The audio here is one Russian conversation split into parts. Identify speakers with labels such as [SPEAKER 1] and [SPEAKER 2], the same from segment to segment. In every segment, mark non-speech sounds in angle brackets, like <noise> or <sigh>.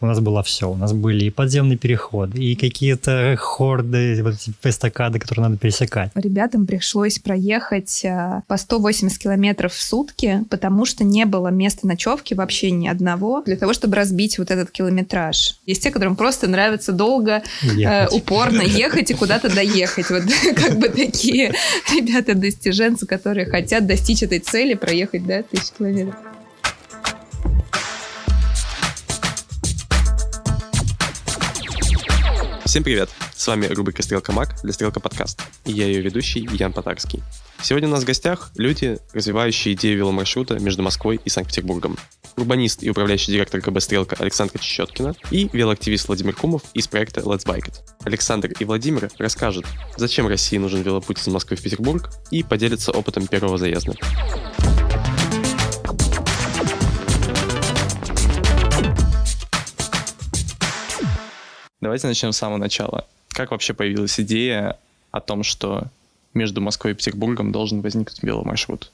[SPEAKER 1] у нас было все. У нас были и подземные переходы, и какие-то хорды, вот эти эстакады, которые надо пересекать.
[SPEAKER 2] Ребятам пришлось проехать э, по 180 километров в сутки, потому что не было места ночевки вообще ни одного, для того, чтобы разбить вот этот километраж. Есть те, которым просто нравится долго, э, упорно ехать и куда-то доехать. Вот <laughs> как бы такие ребята-достиженцы, которые хотят достичь этой цели, проехать, да, тысячу километров.
[SPEAKER 3] Всем привет! С вами рубрика «Стрелка Мак» для «Стрелка Подкаст». И я ее ведущий Ян Потарский. Сегодня у нас в гостях люди, развивающие идею веломаршрута между Москвой и Санкт-Петербургом. Урбанист и управляющий директор КБ «Стрелка» Александр Чечеткина и велоактивист Владимир Кумов из проекта Let's Bike It. Александр и Владимир расскажут, зачем России нужен велопуть из Москвы в Петербург и поделятся опытом первого заезда. Давайте начнем с самого начала. Как вообще появилась идея о том, что между Москвой и Петербургом должен возникнуть веломаршрут?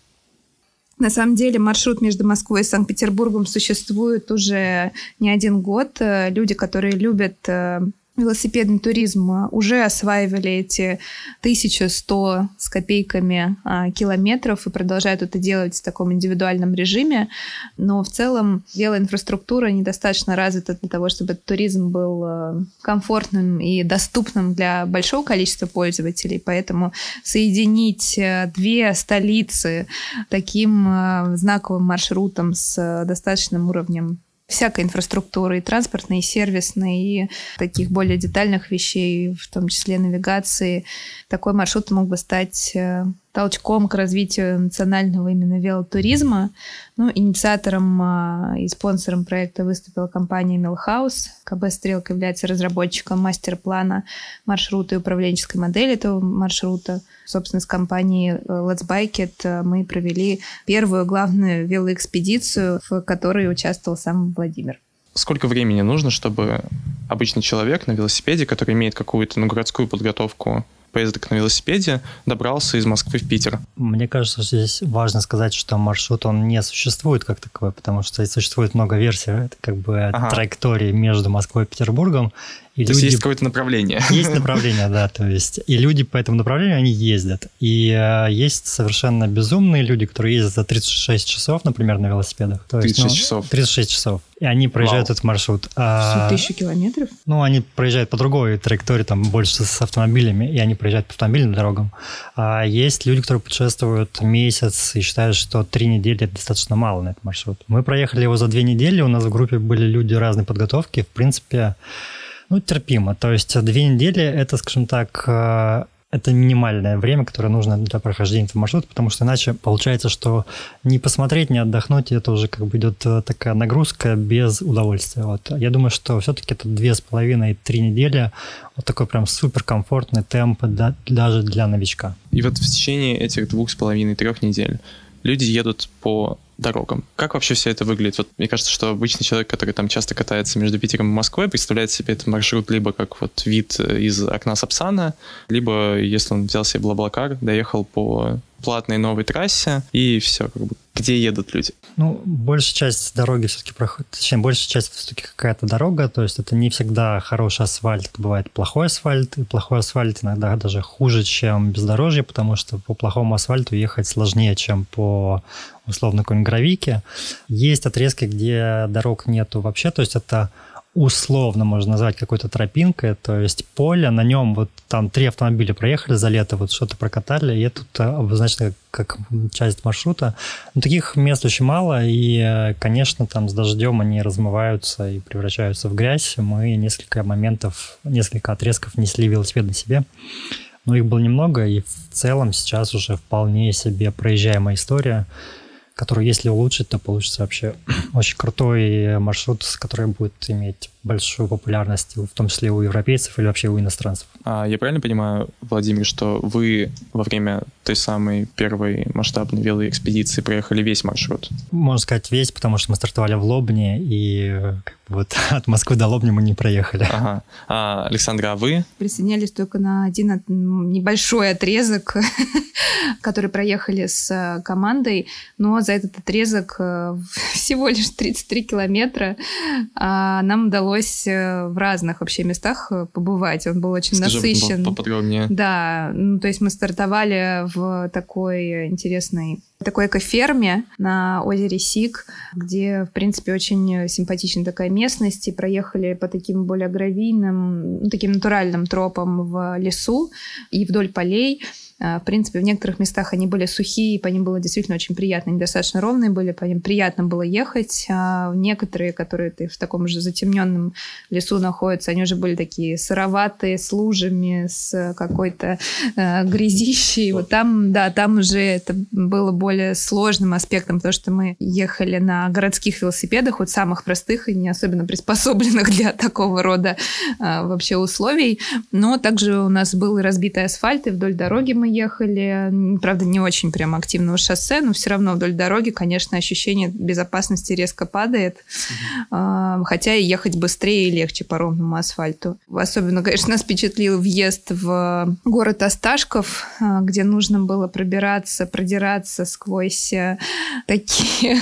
[SPEAKER 2] На самом деле маршрут между Москвой и Санкт-Петербургом существует уже не один год. Люди, которые любят э, велосипедный туризм а, уже осваивали эти 1100 с копейками а, километров и продолжают это делать в таком индивидуальном режиме. Но в целом велоинфраструктура недостаточно развита для того, чтобы туризм был а, комфортным и доступным для большого количества пользователей. Поэтому соединить две столицы таким знаковым маршрутом с достаточным уровнем всякой инфраструктуры, и транспортной, и сервисной, и таких более детальных вещей, в том числе навигации. Такой маршрут мог бы стать э, толчком к развитию национального именно велотуризма. Ну, инициатором а, и спонсором проекта выступила компания Милхаус. КБ «Стрелка» является разработчиком мастер-плана маршрута и управленческой модели этого маршрута. Собственно, с компанией э, Let's Bike It э, мы провели первую главную велоэкспедицию, в которой участвовал сам Владимир.
[SPEAKER 3] Сколько времени нужно, чтобы обычный человек на велосипеде, который имеет какую-то ну, городскую подготовку поездок на велосипеде добрался из Москвы в Питер.
[SPEAKER 1] Мне кажется, что здесь важно сказать, что маршрут, он не существует как таковой, потому что существует много версий это как бы ага. траектории между Москвой и Петербургом,
[SPEAKER 3] и то люди... есть есть какое-то направление.
[SPEAKER 1] Есть направление, да, то есть и люди по этому направлению, они ездят. И э, есть совершенно безумные люди, которые ездят за 36 часов, например, на велосипедах.
[SPEAKER 3] То 36 есть, ну, часов?
[SPEAKER 1] 36 часов. И они проезжают Вау. этот маршрут.
[SPEAKER 2] А, тысячу километров?
[SPEAKER 1] Ну, они проезжают по другой траектории, там больше с автомобилями, и они проезжают по автомобильным дорогам. А есть люди, которые путешествуют месяц и считают, что три недели это достаточно мало на этот маршрут. Мы проехали его за две недели, у нас в группе были люди разной подготовки. В принципе, ну, терпимо. То есть две недели – это, скажем так, э, это минимальное время, которое нужно для прохождения этого маршрута, потому что иначе получается, что не посмотреть, не отдохнуть, это уже как бы идет э, такая нагрузка без удовольствия. Вот. Я думаю, что все-таки это две с половиной, три недели, вот такой прям суперкомфортный темп да, даже для новичка.
[SPEAKER 3] И вот в течение этих двух с половиной, трех недель люди едут по дорогам. Как вообще все это выглядит? Вот мне кажется, что обычный человек, который там часто катается между Питером и Москвой, представляет себе этот маршрут либо как вот вид из окна Сапсана, либо, если он взял себе Блаблакар, доехал по платной новой трассе, и все, как бы, где едут люди?
[SPEAKER 1] Ну, большая часть дороги все-таки проходит, точнее, большая часть все-таки какая-то дорога, то есть это не всегда хороший асфальт, это бывает плохой асфальт, и плохой асфальт иногда даже хуже, чем бездорожье, потому что по плохому асфальту ехать сложнее, чем по условно какой-нибудь гравике. Есть отрезки, где дорог нету вообще, то есть это условно можно назвать какой-то тропинкой, то есть поле, на нем вот там три автомобиля проехали за лето, вот что-то прокатали, и это обозначено как, как часть маршрута. Но таких мест очень мало, и, конечно, там с дождем они размываются и превращаются в грязь. Мы несколько моментов, несколько отрезков несли велосипед на себе, но их было немного, и в целом сейчас уже вполне себе проезжаемая история которую, если улучшить, то получится вообще <clears throat> очень крутой маршрут, который будет иметь большую популярность, в том числе у европейцев или вообще у иностранцев.
[SPEAKER 3] А я правильно понимаю, Владимир, что вы во время той самой первой масштабной велоэкспедиции проехали весь маршрут?
[SPEAKER 1] Можно сказать весь, потому что мы стартовали в Лобне, и вот <laughs> от Москвы до Лобни мы не проехали.
[SPEAKER 3] Ага. А, Александра, а вы?
[SPEAKER 2] Присоединялись только на один небольшой отрезок, <laughs> который проехали с командой, но за этот отрезок э, <laughs> всего лишь 33 километра а нам удалось э, в разных вообще местах э, побывать. Он был очень Скажи насыщен.
[SPEAKER 3] поподробнее.
[SPEAKER 2] Да, ну, то есть мы стартовали в такой интересной такой экоферме на озере Сик, где, в принципе, очень симпатичная такая местность, и проехали по таким более гравийным, ну, таким натуральным тропам в лесу и вдоль полей. А, в принципе, в некоторых местах они были сухие, по ним было действительно очень приятно, они достаточно ровные были, по ним приятно было ехать. А некоторые, которые ты в таком же затемненном лесу находятся, они уже были такие сыроватые, с лужами, с какой-то э, грязищей. Вот там, да, там уже это было более сложным аспектом, потому что мы ехали на городских велосипедах, вот самых простых и не особенно приспособленных <laughs> для такого рода э, вообще условий. Но также у нас был разбитый асфальт, и вдоль дороги мы ехали, правда, не очень прям активного шоссе, но все равно вдоль дороги, конечно, ощущение безопасности резко падает, mm-hmm. хотя и ехать быстрее и легче по ровному асфальту. Особенно, конечно, нас впечатлил въезд в город Осташков, а, где нужно было пробираться, продираться сквозь э, такие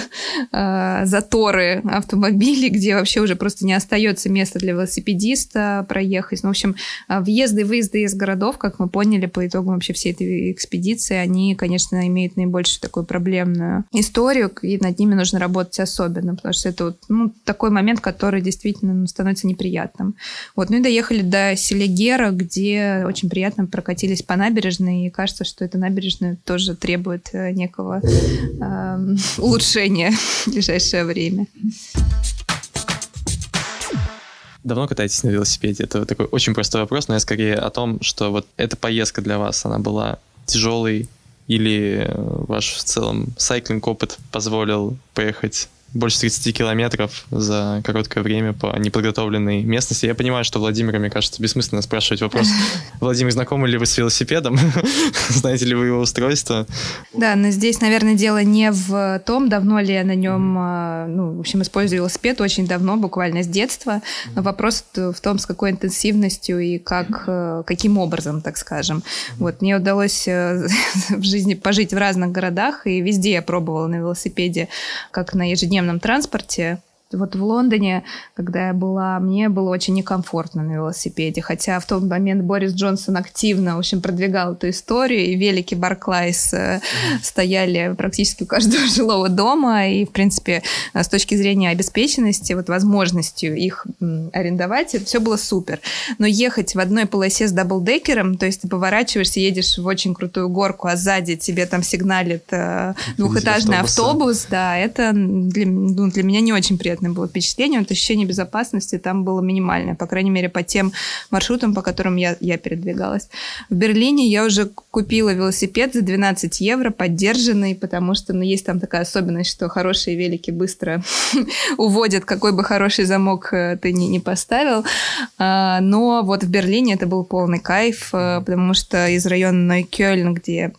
[SPEAKER 2] а, <laughs> заторы автомобилей, где вообще уже просто не остается места для велосипедиста проехать. Ну, в общем, въезды и выезды из городов, как мы поняли по итогам вообще всей этой экспедиции, они, конечно, имеют наибольшую такую проблемную историю, и над ними нужно работать особенно, потому что это вот, ну, такой момент, который действительно ну, становится неприятным. Вот. Ну и доехали до Селигера, где очень приятно прокатились по набережной, и кажется, что эта набережная тоже требует э, некого э, <laughs> улучшения в ближайшее время.
[SPEAKER 3] Давно катаетесь на велосипеде? Это такой очень простой вопрос, но я скорее о том, что вот эта поездка для вас, она была тяжелой или э, ваш в целом сайклинг опыт позволил поехать больше 30 километров за короткое время по неподготовленной местности. Я понимаю, что Владимира, мне кажется, бессмысленно спрашивать вопрос. <laughs> Владимир, знакомы ли вы с велосипедом? <laughs> Знаете ли вы его устройство?
[SPEAKER 2] Да, но здесь, наверное, дело не в том, давно ли я на нем, а, ну, в общем, использую велосипед очень давно, буквально с детства. Но вопрос в том, с какой интенсивностью и как, э, каким образом, так скажем. Вот, мне удалось э, <laughs> в жизни пожить в разных городах, и везде я пробовала на велосипеде, как на ежедневном наземном транспорте вот в Лондоне, когда я была, мне было очень некомфортно на велосипеде, хотя в тот момент Борис Джонсон активно, в общем, продвигал эту историю, и велики Barclays mm стояли практически у каждого <laughs> жилого дома, и, в принципе, с точки зрения обеспеченности, вот возможностью их арендовать, это все было супер. Но ехать в одной полосе с double-decker ом, то есть ты поворачиваешься, едешь в очень крутую горку, а сзади тебе там сигналит э, двухэтажный автобус, да, это для, ну, для меня не очень приятно приятное было впечатление. Вот ощущение безопасности там было минимальное, по крайней мере, по тем маршрутам, по которым я, я передвигалась. В Берлине я уже купила велосипед за 12 евро, поддержанный, потому что ну, есть там такая особенность, что хорошие велики быстро <laughs> уводят, какой бы хороший замок э, ты ни, не поставил. А, но вот в Берлине это был полный кайф, э, потому что из района Нойкёльн, где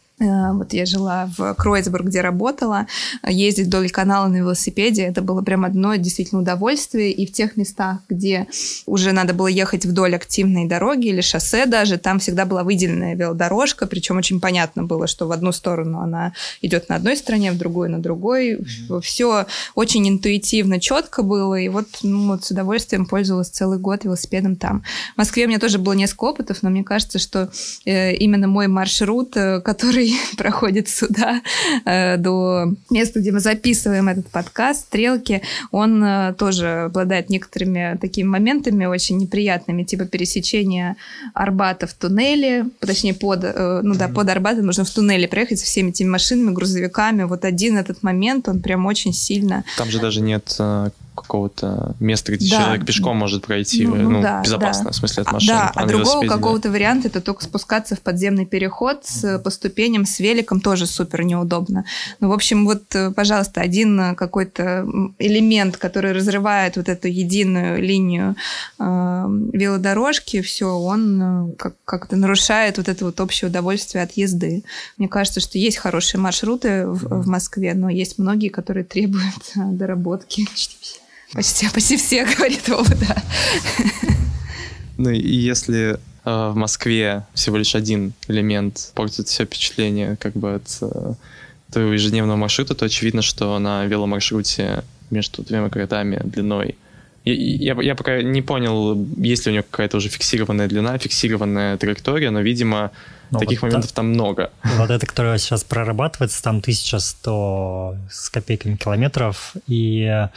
[SPEAKER 2] вот я жила в Кройцбург, где работала, ездить вдоль канала на велосипеде, это было прям одно действительно удовольствие. И в тех местах, где уже надо было ехать вдоль активной дороги или шоссе даже, там всегда была выделенная велодорожка, причем очень понятно было, что в одну сторону она идет на одной стороне, в другую на другой. Mm-hmm. Все очень интуитивно, четко было, и вот, ну, вот с удовольствием пользовалась целый год велосипедом там. В Москве у меня тоже было несколько опытов, но мне кажется, что э, именно мой маршрут, э, который <laughs> проходит сюда, э, до места, где мы записываем этот подкаст, стрелки, он э, тоже обладает некоторыми такими моментами очень неприятными, типа пересечения Арбата в туннеле, точнее, под, э, ну да, под Арбатом нужно в туннеле проехать со всеми этими машинами, грузовиками. Вот один этот момент, он прям очень сильно...
[SPEAKER 3] Там же даже нет какого-то места, где да. человек пешком может пройти, ну, ну, ну да, безопасно, да. в смысле от машины.
[SPEAKER 2] Да, а, а другого какого-то варианта это только спускаться в подземный переход с, по ступеням, с великом тоже супер неудобно. Ну, в общем, вот, э, пожалуйста, один какой-то элемент, который разрывает вот эту единую линию э, велодорожки, все, он э, как- как-то нарушает вот это вот общее удовольствие от езды. Мне кажется, что есть хорошие маршруты в, в Москве, но есть многие, которые требуют э, доработки. <laughs> Почти, почти все, <laughs> говорит Вова, да.
[SPEAKER 3] Ну и если э, в Москве всего лишь один элемент портит все впечатление как бы от э, твоего ежедневного маршрута, то очевидно, что на веломаршруте между двумя городами длиной я, я, я пока не понял, есть ли у него какая-то уже фиксированная длина, фиксированная траектория, но, видимо, ну, Таких вот моментов та, там много. <laughs>
[SPEAKER 1] Вот это, которое сейчас прорабатывается, там 1100 с копейками километров. И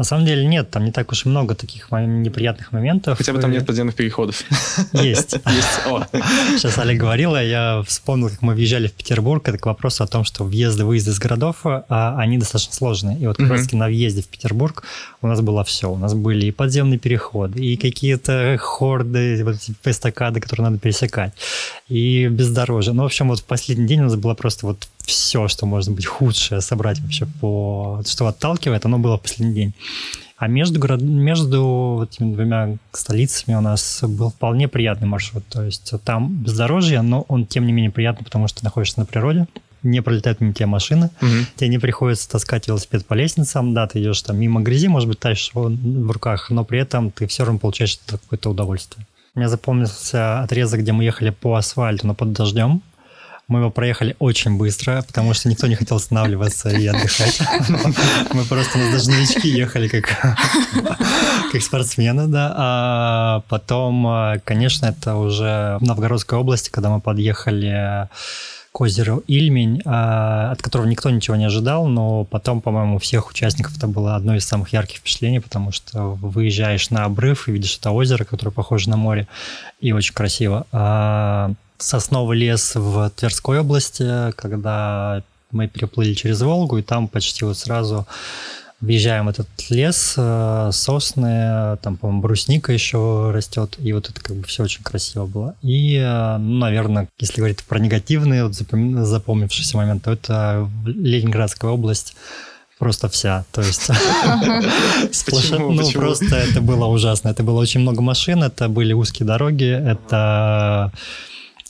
[SPEAKER 1] на самом деле нет, там не так уж и много таких неприятных моментов.
[SPEAKER 3] Хотя бы там нет подземных переходов. <laughs>
[SPEAKER 1] Есть. <laughs> Есть. О. Сейчас Олег говорила, я вспомнил, как мы въезжали в Петербург. Это к вопросу о том, что въезды, выезды из городов, а, они достаточно сложные. И вот как раз на въезде в Петербург у нас было все. У нас были и подземные переходы, и какие-то хорды, вот эти эстакады, которые надо пересекать. И бездорожье. Ну, в общем, вот в последний день у нас было просто вот все, что может быть худшее собрать вообще по... Что отталкивает, оно было в последний день. А между, город... между этими двумя столицами у нас был вполне приятный маршрут. То есть там бездорожье, но он тем не менее приятный, потому что ты находишься на природе, не пролетают мимо тебя машины, угу. тебе не приходится таскать велосипед по лестницам, да, ты идешь там мимо грязи, может быть, тащишь его в руках, но при этом ты все равно получаешь какое-то удовольствие. Мне запомнился отрезок, где мы ехали по асфальту, но под дождем. Мы его проехали очень быстро, потому что никто не хотел останавливаться и отдыхать. <laughs> Мы просто на дождевички ехали как, <laughs> как спортсмены, да. А потом, конечно, это уже в Новгородской области, когда мы подъехали к озеру Ильмень, а, от которого никто ничего не ожидал, но потом, по-моему, у всех участников это было одно из самых ярких впечатлений, потому что выезжаешь на обрыв и видишь это озеро, которое похоже на море, и очень красиво. А сосновый лес в Тверской области, когда мы переплыли через Волгу, и там почти вот сразу въезжаем в этот лес, э, сосны, там, по-моему, брусника еще растет, и вот это как бы все очень красиво было. И, э, ну, наверное, если говорить про негативные, вот запомнившийся момент, то это Ленинградская область, просто вся. То есть <laughs> <laughs> ну просто это было ужасно. Это было очень много машин, это были узкие дороги, это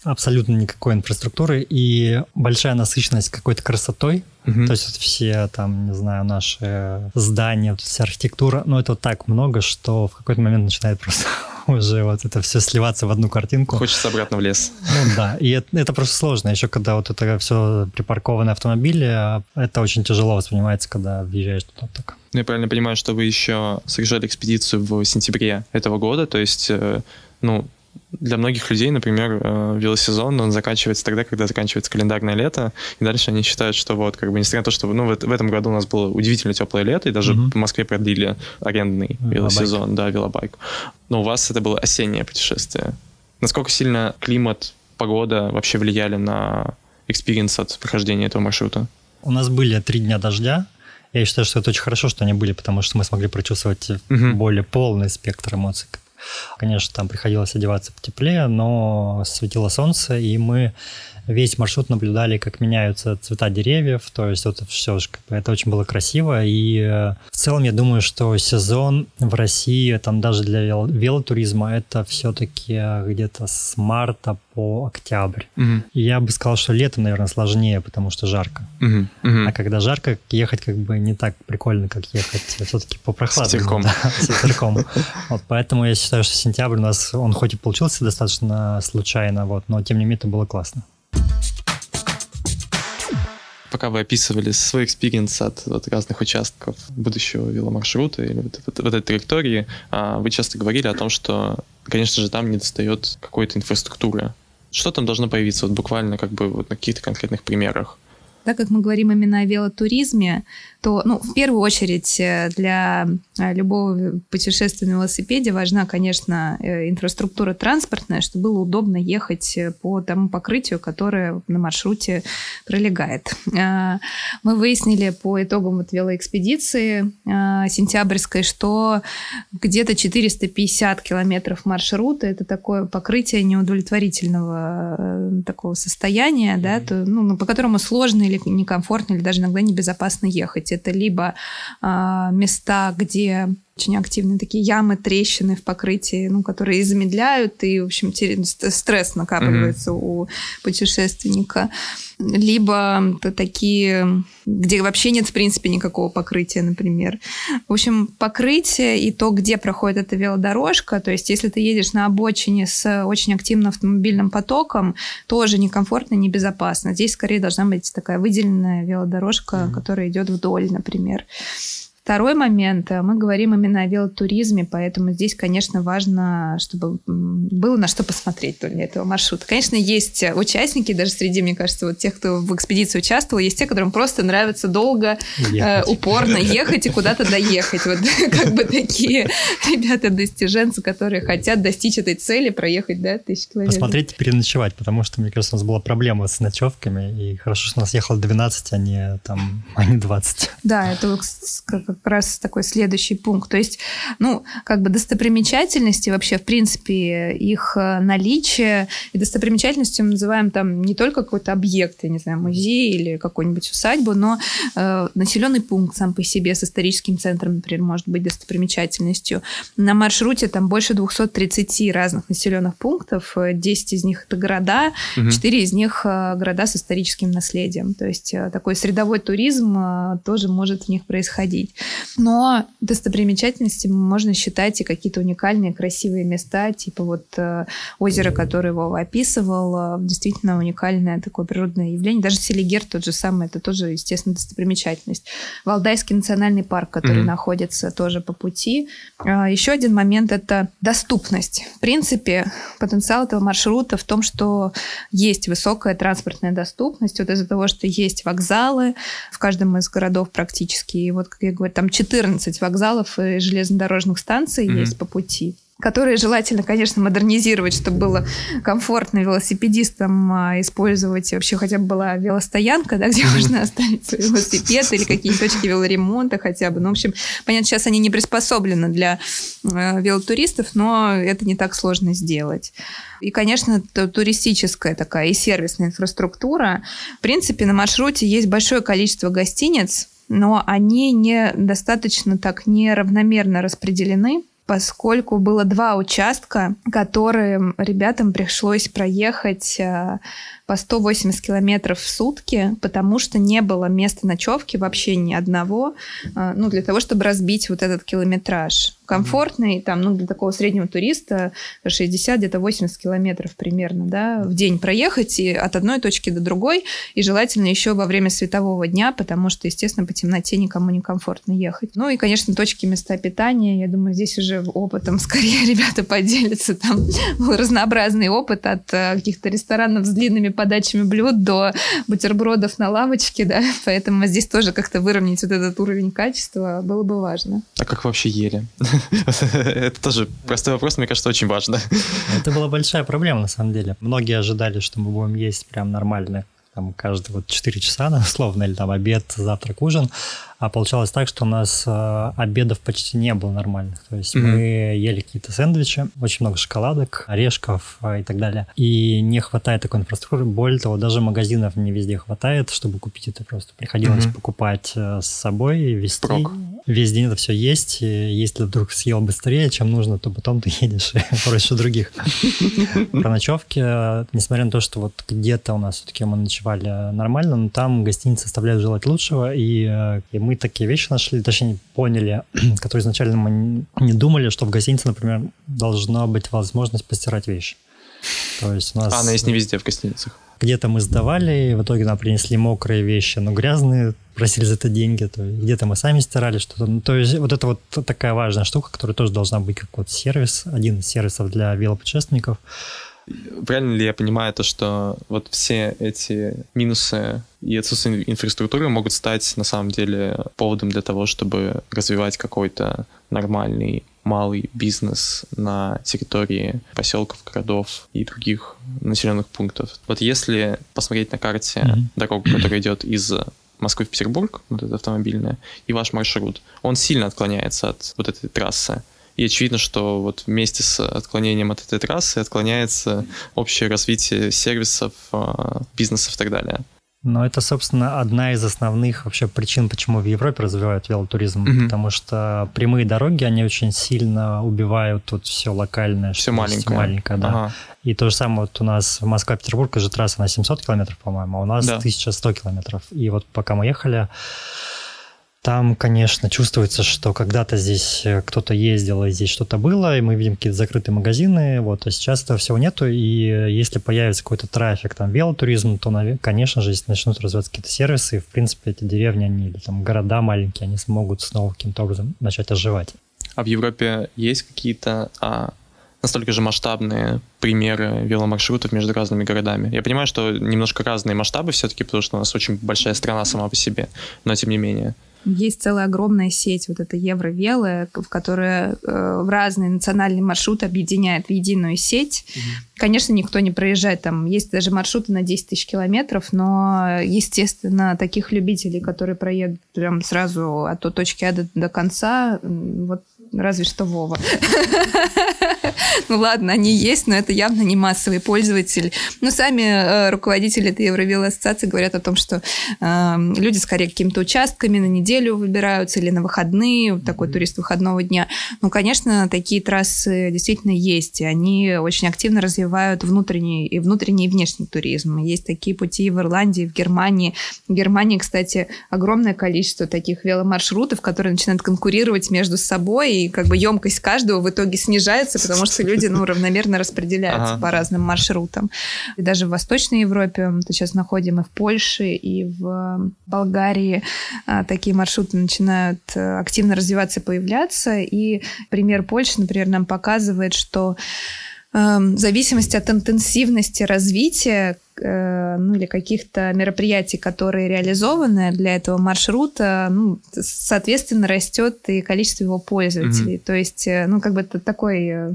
[SPEAKER 1] абсолютно никакой инфраструктуры и большая насыщенность какой-то красотой. Угу. То есть вот все там, не знаю, наши здания, вот вся архитектура, ну это вот так много, что в какой-то момент начинает просто <laughs> уже вот это все сливаться в одну картинку.
[SPEAKER 3] Хочется обратно в лес.
[SPEAKER 1] Ну да, и это, это просто сложно. Еще когда вот это все припаркованные автомобили, это очень тяжело воспринимается, когда въезжаешь туда так.
[SPEAKER 3] Ну, я правильно понимаю, что вы еще совершали экспедицию в сентябре этого года, то есть, э, ну, для многих людей, например, э, велосезон, он заканчивается тогда, когда заканчивается календарное лето, и дальше они считают, что вот, как бы, несмотря на то, что, ну, в, в этом году у нас было удивительно теплое лето, и даже mm-hmm. в Москве продлили арендный велосезон, да, велобайк. Но у вас это было осеннее путешествие. Насколько сильно климат, погода вообще влияли на experience от прохождения этого маршрута?
[SPEAKER 1] У нас были три дня дождя, я считаю, что это очень хорошо, что они были, потому что мы смогли прочувствовать угу. более полный спектр эмоций. Конечно, там приходилось одеваться потеплее, но светило солнце, и мы весь маршрут наблюдали, как меняются цвета деревьев, то есть вот все, это очень было красиво, и э, в целом я думаю, что сезон в России, там даже для велотуризма, это все-таки где-то с марта по октябрь. Угу. И я бы сказал, что летом, наверное, сложнее, потому что жарко. Угу. Угу. А когда жарко, ехать как бы не так прикольно, как ехать все-таки по прохладе. С ветерком. Да, с ветерком. Вот, поэтому я считаю, что сентябрь у нас, он хоть и получился достаточно случайно, вот, но тем не менее это было классно
[SPEAKER 3] пока вы описывали свой experience от, от разных участков будущего веломаршрута или вот, вот, вот этой траектории, а, вы часто говорили о том, что, конечно же, там не достает какой-то инфраструктуры. Что там должно появиться вот буквально как бы вот на каких-то конкретных примерах?
[SPEAKER 2] Так как мы говорим именно о велотуризме, то, ну, в первую очередь э, для э, любого путешествия на велосипеде важна, конечно, э, инфраструктура транспортная, чтобы было удобно ехать по тому покрытию, которое на маршруте пролегает. Мы выяснили по итогам вот велоэкспедиции сентябрьской, что где-то 450 километров маршрута это такое покрытие неудовлетворительного такого состояния, mm-hmm. да, то, ну, по которому сложно или некомфортно, или даже иногда небезопасно ехать. Это либо э, места, где очень активные такие ямы, трещины в покрытии, ну, которые замедляют, и, в общем, стресс накапливается mm-hmm. у путешественника. Либо такие, где вообще нет, в принципе, никакого покрытия, например. В общем, покрытие и то, где проходит эта велодорожка, то есть если ты едешь на обочине с очень активным автомобильным потоком, тоже некомфортно, небезопасно. Здесь скорее должна быть такая выделенная велодорожка, mm-hmm. которая идет вдоль, например. Второй момент, э, мы говорим именно о велотуризме, поэтому здесь, конечно, важно, чтобы было на что посмотреть для этого маршрута. Конечно, есть участники, даже среди, мне кажется, вот тех, кто в экспедиции участвовал, есть те, которым просто нравится долго, э, упорно ехать и куда-то доехать. Вот как бы такие <laughs> ребята-достиженцы, которые хотят достичь этой цели, проехать, да, тысячи километров.
[SPEAKER 1] Посмотреть и переночевать, потому что, мне кажется, у нас была проблема с ночевками, и хорошо, что у нас ехало 12, а не, там, а не 20.
[SPEAKER 2] Да, это как раз такой следующий пункт. То есть, ну, как бы достопримечательности вообще, в принципе, их э, наличие и достопримечательностью мы называем там не только какой-то объект, я не знаю, музей или какую-нибудь усадьбу, но э, населенный пункт сам по себе с историческим центром, например, может быть достопримечательностью. На маршруте там больше 230 разных населенных пунктов, 10 из них это города, угу. 4 из них э, города с историческим наследием. То есть э, такой средовой туризм тоже может в них происходить. Но достопримечательностями можно считать и какие-то уникальные красивые места, типа вот э, озеро, которое Вова описывал, э, действительно уникальное такое природное явление. Даже Селигер тот же самый, это тоже, естественно, достопримечательность. Валдайский национальный парк, который mm-hmm. находится тоже по пути. А, еще один момент – это доступность. В принципе, потенциал этого маршрута в том, что есть высокая транспортная доступность. Вот из-за того, что есть вокзалы в каждом из городов практически. И вот, как я говорю, там 14 вокзалов и железнодорожных станций mm-hmm. есть по пути которые желательно, конечно, модернизировать, чтобы было комфортно велосипедистам а, использовать. Вообще хотя бы была велостоянка, да, где можно оставить свой велосипед или какие-то точки велоремонта хотя бы. Ну, в общем, понятно, сейчас они не приспособлены для э, велотуристов, но это не так сложно сделать. И, конечно, туристическая такая и сервисная инфраструктура. В принципе, на маршруте есть большое количество гостиниц, но они недостаточно так неравномерно распределены поскольку было два участка, которые ребятам пришлось проехать э, по 180 километров в сутки, потому что не было места ночевки вообще ни одного, э, ну, для того, чтобы разбить вот этот километраж. Комфортный, там, ну, для такого среднего туриста 60, где-то 80 километров примерно, да, в день проехать и от одной точки до другой, и желательно еще во время светового дня, потому что, естественно, по темноте никому не комфортно ехать. Ну и, конечно, точки места питания, я думаю, здесь уже опытом <laughs> скорее ребята поделятся, там <laughs> был разнообразный опыт от э, каких-то ресторанов с длинными подачами блюд до бутербродов на лавочке, да, <laughs> поэтому здесь тоже как-то выровнять вот этот уровень качества было бы важно.
[SPEAKER 3] А как вообще ели? <laughs> Это тоже простой вопрос, мне кажется, очень важно.
[SPEAKER 1] Это была большая проблема, на самом деле. Многие ожидали, что мы будем есть прям нормально там каждые вот 4 часа, <laughs> условно, или там обед, завтрак, ужин. А получалось так, что у нас э, обедов почти не было нормальных. То есть mm-hmm. мы ели какие-то сэндвичи, очень много шоколадок, орешков э, и так далее. И не хватает такой инфраструктуры. Более того, даже магазинов не везде хватает, чтобы купить это просто. Приходилось mm-hmm. покупать э, с собой и везти. Прок. Весь день это все есть. И если вдруг съел быстрее, чем нужно, то потом ты едешь <laughs> проще других. Про ночевки, несмотря на то, что вот где-то у нас все-таки мы ночевали нормально, но там гостиницы оставляют желать лучшего, и, и мы мы такие вещи нашли, точнее, поняли, <clears throat> которые изначально мы не думали, что в гостинице, например, должна быть возможность постирать вещи.
[SPEAKER 3] То есть у нас... А, она есть не везде в гостиницах.
[SPEAKER 1] Где-то мы сдавали, в итоге нам принесли мокрые вещи, но грязные, просили за это деньги, то есть где-то мы сами стирали что-то. Ну, то есть вот это вот такая важная штука, которая тоже должна быть как вот сервис, один из сервисов для велопутешественников,
[SPEAKER 3] Правильно ли я понимаю то, что вот все эти минусы и отсутствие инфраструктуры могут стать на самом деле поводом для того, чтобы развивать какой-то нормальный малый бизнес на территории поселков, городов и других населенных пунктов. Вот если посмотреть на карте mm-hmm. дорогу, которая идет из Москвы в Петербург, вот эта автомобильная, и ваш маршрут, он сильно отклоняется от вот этой трассы. И очевидно, что вот вместе с отклонением от этой трассы отклоняется общее развитие сервисов, а, бизнесов и так далее.
[SPEAKER 1] Но это, собственно, одна из основных вообще причин, почему в Европе развивают велотуризм. Mm-hmm. Потому что прямые дороги, они очень сильно убивают тут все локальное.
[SPEAKER 3] Все маленькое.
[SPEAKER 1] маленькое, да. Ага. И то же самое вот у нас в Москва-Петербург же трасса на 700 километров, по-моему, а у нас да. 1100 километров. И вот пока мы ехали, там, конечно, чувствуется, что когда-то здесь э, кто-то ездил, и здесь что-то было, и мы видим какие-то закрытые магазины, вот, а сейчас этого всего нету, и э, если появится какой-то трафик, там, велотуризм, то, конечно же, здесь начнут развиваться какие-то сервисы, и, в принципе, эти деревни, они, или там города маленькие, они смогут снова каким-то образом начать оживать.
[SPEAKER 3] А в Европе есть какие-то а, настолько же масштабные примеры веломаршрутов между разными городами. Я понимаю, что немножко разные масштабы все-таки, потому что у нас очень большая страна сама по себе, но тем не менее.
[SPEAKER 2] Есть целая огромная сеть, вот эта Евровелы, в которая э, в разные национальные маршруты объединяет в единую сеть. Угу. Конечно, никто не проезжает там. Есть даже маршруты на 10 тысяч километров, но, естественно, таких любителей, которые проедут прям сразу от той точки А до, до конца, вот разве что Вова. <laughs> <laughs> Ну ладно, они есть, но это явно не массовый пользователь. Но сами э, руководители этой Евровело ассоциации говорят о том, что э, люди скорее какими-то участками на неделю выбираются или на выходные, такой турист выходного дня. Ну, конечно, такие трассы действительно есть, и они очень активно развивают внутренний и внутренний и внешний туризм. Есть такие пути в Ирландии, в Германии. В Германии, кстати, огромное количество таких веломаршрутов, которые начинают конкурировать между собой, и как бы емкость каждого в итоге снижается, потому что люди ну, равномерно распределяются ага. по разным маршрутам. И даже в Восточной Европе, мы сейчас находим и в Польше, и в Болгарии а, такие маршруты начинают э, активно развиваться, появляться. И пример Польши, например, нам показывает, что эм, в зависимости от интенсивности развития ну, или каких-то мероприятий, которые реализованы для этого маршрута, ну, соответственно, растет и количество его пользователей. Mm-hmm. То есть, э, ну, как бы это такой э,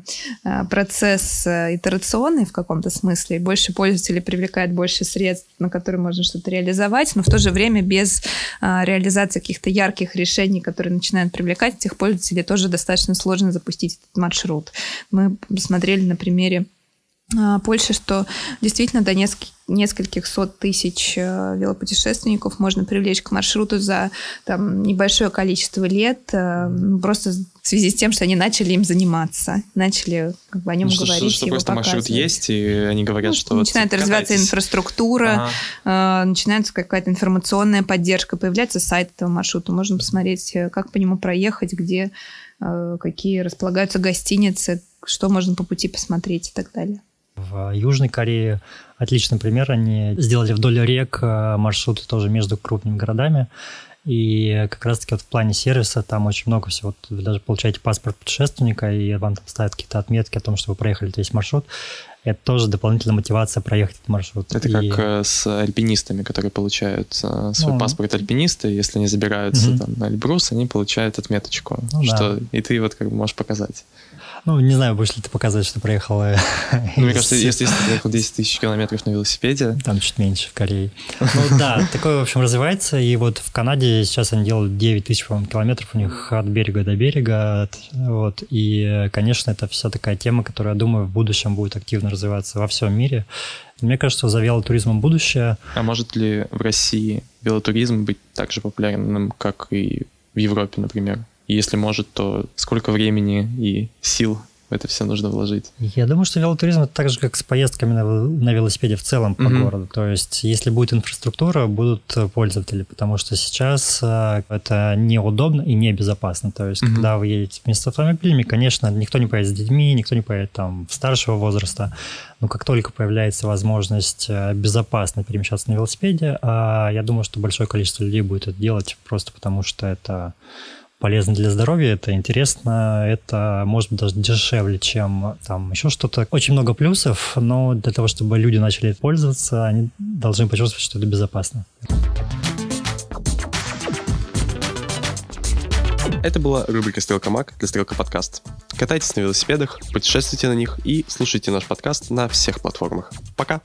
[SPEAKER 2] процесс итерационный в каком-то смысле. Больше пользователей привлекает больше средств, на которые можно что-то реализовать, но в то же время без реализации каких-то ярких решений, которые начинают привлекать этих пользователей, тоже достаточно сложно запустить этот маршрут. Мы посмотрели на примере Польши, что действительно до нескольких нескольких сот тысяч э, велопутешественников можно привлечь к маршруту за там, небольшое количество лет, э, просто в связи с тем, что они начали им заниматься, начали как бы, о нем ну, говорить.
[SPEAKER 3] Что, что просто маршрут есть, и они говорят, ну, что...
[SPEAKER 2] Начинает вот развиваться инфраструктура, ага. э, начинается какая-то информационная поддержка, появляется сайт этого маршрута, можно посмотреть, э, как по нему проехать, где, э, какие располагаются гостиницы, что можно по пути посмотреть и так далее.
[SPEAKER 1] В Южной Корее отличный пример. Они сделали вдоль рек э, маршруты тоже между крупными городами. И как раз-таки вот в плане сервиса там очень много всего. Вы даже получаете паспорт путешественника, и вам там ставят какие-то отметки о том, что вы проехали весь маршрут. Это тоже дополнительная мотивация проехать этот маршрут.
[SPEAKER 3] Это и... как э, с альпинистами, которые получают э, свой ну, паспорт альпиниста, если они забираются угу. там, на Эльбрус, они получают отметочку, ну, что да. и ты вот как бы можешь показать.
[SPEAKER 1] Ну, не знаю, будешь ли ты показывать, что проехал...
[SPEAKER 3] Э, ну, мне кажется, если, если ты проехал 10 тысяч километров на велосипеде...
[SPEAKER 1] Там чуть меньше в Корее. Ну да, такое, в общем, развивается. И вот в Канаде сейчас они делают 9 тысяч, километров у них от берега до берега. Вот. И, конечно, это вся такая тема, которая, я думаю, в будущем будет активно развиваться во всем мире. Мне кажется, за велотуризмом будущее.
[SPEAKER 3] А может ли в России велотуризм быть так же популярным, как и в Европе, например? Если может, то сколько времени и сил в это все нужно вложить?
[SPEAKER 1] Я думаю, что велотуризм это так же, как с поездками на, на велосипеде в целом по mm-hmm. городу. То есть, если будет инфраструктура, будут пользователи, потому что сейчас э, это неудобно и небезопасно. То есть, mm-hmm. когда вы едете вместе с автомобилями, конечно, никто не поедет с детьми, никто не поедет там в старшего возраста. Но как только появляется возможность э, безопасно перемещаться на велосипеде, а я думаю, что большое количество людей будет это делать просто потому, что это полезно для здоровья, это интересно, это может быть даже дешевле, чем там еще что-то. Очень много плюсов, но для того, чтобы люди начали пользоваться, они должны почувствовать, что это безопасно.
[SPEAKER 3] Это была рубрика «Стрелка Мак» для «Стрелка Подкаст». Катайтесь на велосипедах, путешествуйте на них и слушайте наш подкаст на всех платформах. Пока!